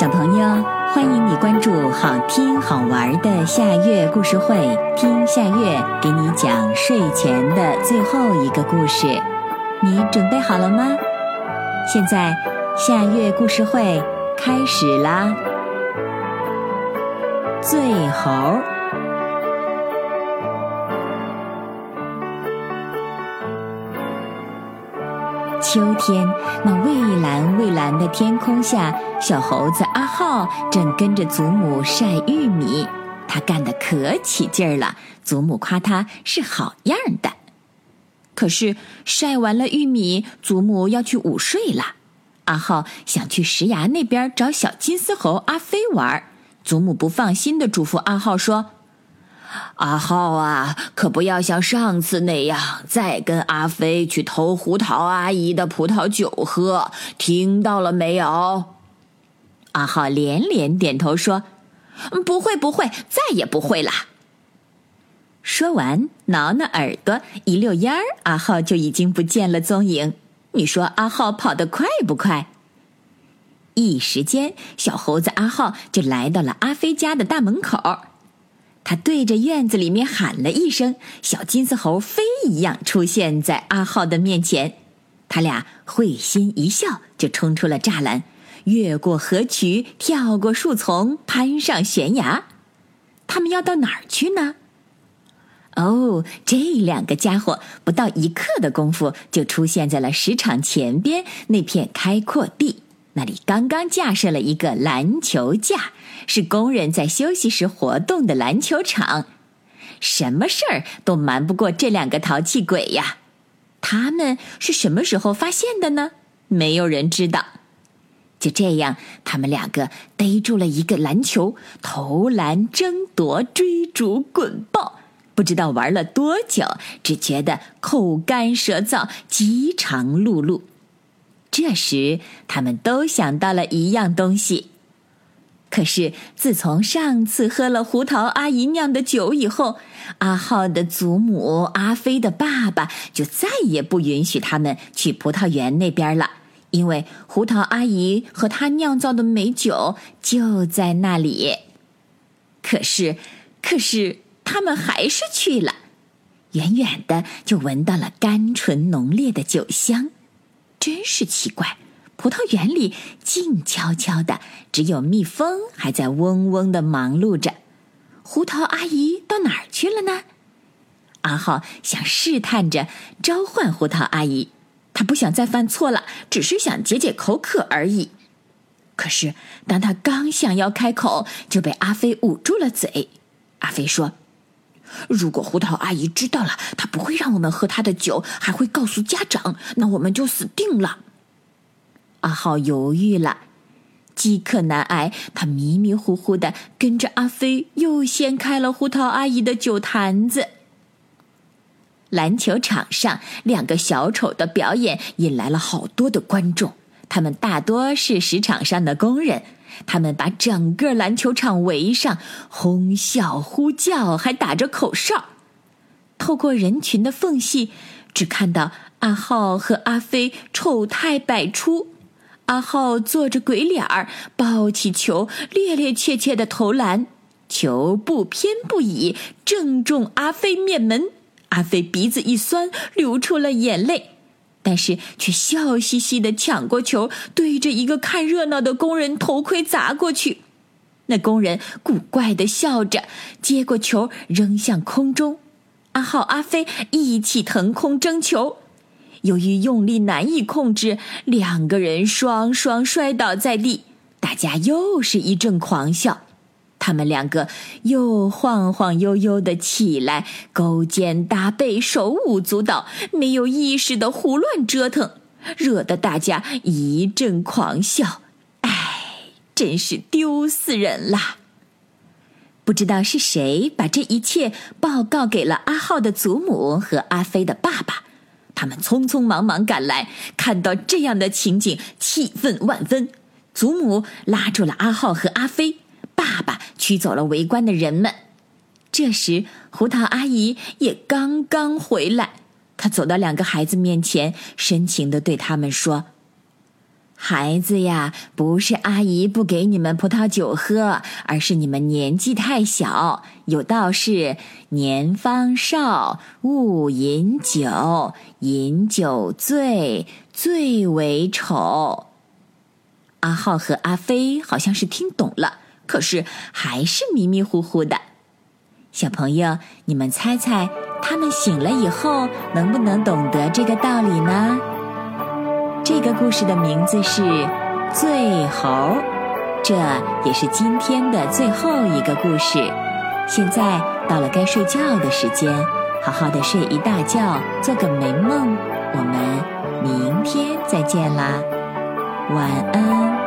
小朋友，欢迎你关注好听好玩的夏月故事会，听夏月给你讲睡前的最后一个故事。你准备好了吗？现在夏月故事会开始啦！醉猴。秋天，那蔚蓝蔚蓝的天空下，小猴子阿浩正跟着祖母晒玉米，他干得可起劲儿了。祖母夸他是好样的。可是晒完了玉米，祖母要去午睡了。阿浩想去石崖那边找小金丝猴阿飞玩，祖母不放心的嘱咐阿浩说。阿浩啊，可不要像上次那样再跟阿飞去偷胡桃阿姨的葡萄酒喝，听到了没有？阿浩连连点头说：“不会，不会，再也不会了。”说完，挠挠耳朵，一溜烟儿，阿浩就已经不见了踪影。你说阿浩跑得快不快？一时间，小猴子阿浩就来到了阿飞家的大门口。他对着院子里面喊了一声，小金丝猴飞一样出现在阿浩的面前。他俩会心一笑，就冲出了栅栏，越过河渠，跳过树丛，攀上悬崖。他们要到哪儿去呢？哦，这两个家伙不到一刻的功夫，就出现在了石场前边那片开阔地。那里刚刚架设了一个篮球架，是工人在休息时活动的篮球场。什么事儿都瞒不过这两个淘气鬼呀！他们是什么时候发现的呢？没有人知道。就这样，他们两个逮住了一个篮球，投篮、争夺、追逐、滚抱，不知道玩了多久，只觉得口干舌燥，饥肠辘辘。这时，他们都想到了一样东西。可是，自从上次喝了胡桃阿姨酿的酒以后，阿浩的祖母、阿飞的爸爸就再也不允许他们去葡萄园那边了，因为胡桃阿姨和她酿造的美酒就在那里。可是，可是他们还是去了，远远的就闻到了甘醇浓烈的酒香。真是奇怪，葡萄园里静悄悄的，只有蜜蜂还在嗡嗡的忙碌着。胡桃阿姨到哪儿去了呢？阿浩想试探着召唤胡桃阿姨，他不想再犯错了，只是想解解口渴而已。可是，当他刚想要开口，就被阿飞捂住了嘴。阿飞说。如果胡桃阿姨知道了，她不会让我们喝她的酒，还会告诉家长，那我们就死定了。阿浩犹豫了，饥渴难挨，他迷迷糊糊的跟着阿飞，又掀开了胡桃阿姨的酒坛子。篮球场上，两个小丑的表演引来了好多的观众，他们大多是石场上的工人。他们把整个篮球场围上，哄笑、呼叫，还打着口哨。透过人群的缝隙，只看到阿浩和阿飞丑态百出。阿浩做着鬼脸儿，抱起球，趔趔趄趄的投篮，球不偏不倚，正中阿飞面门。阿飞鼻子一酸，流出了眼泪。但是却笑嘻嘻的抢过球，对着一个看热闹的工人头盔砸过去。那工人古怪的笑着，接过球扔向空中。阿浩、阿飞一起腾空争球，由于用力难以控制，两个人双双摔倒在地。大家又是一阵狂笑。他们两个又晃晃悠悠的起来，勾肩搭背，手舞足蹈，没有意识的胡乱折腾，惹得大家一阵狂笑。哎，真是丢死人啦！不知道是谁把这一切报告给了阿浩的祖母和阿飞的爸爸，他们匆匆忙忙赶来，看到这样的情景，气愤万分。祖母拉住了阿浩和阿飞。爸爸驱走了围观的人们。这时，胡桃阿姨也刚刚回来。她走到两个孩子面前，深情的对他们说：“孩子呀，不是阿姨不给你们葡萄酒喝，而是你们年纪太小。有道是：年方少，勿饮酒，饮酒醉，最为丑。阿浩和阿飞好像是听懂了，可是还是迷迷糊糊的。小朋友，你们猜猜，他们醒了以后能不能懂得这个道理呢？这个故事的名字是《醉猴》，这也是今天的最后一个故事。现在到了该睡觉的时间，好好的睡一大觉，做个美梦。我们明天再见啦，晚安。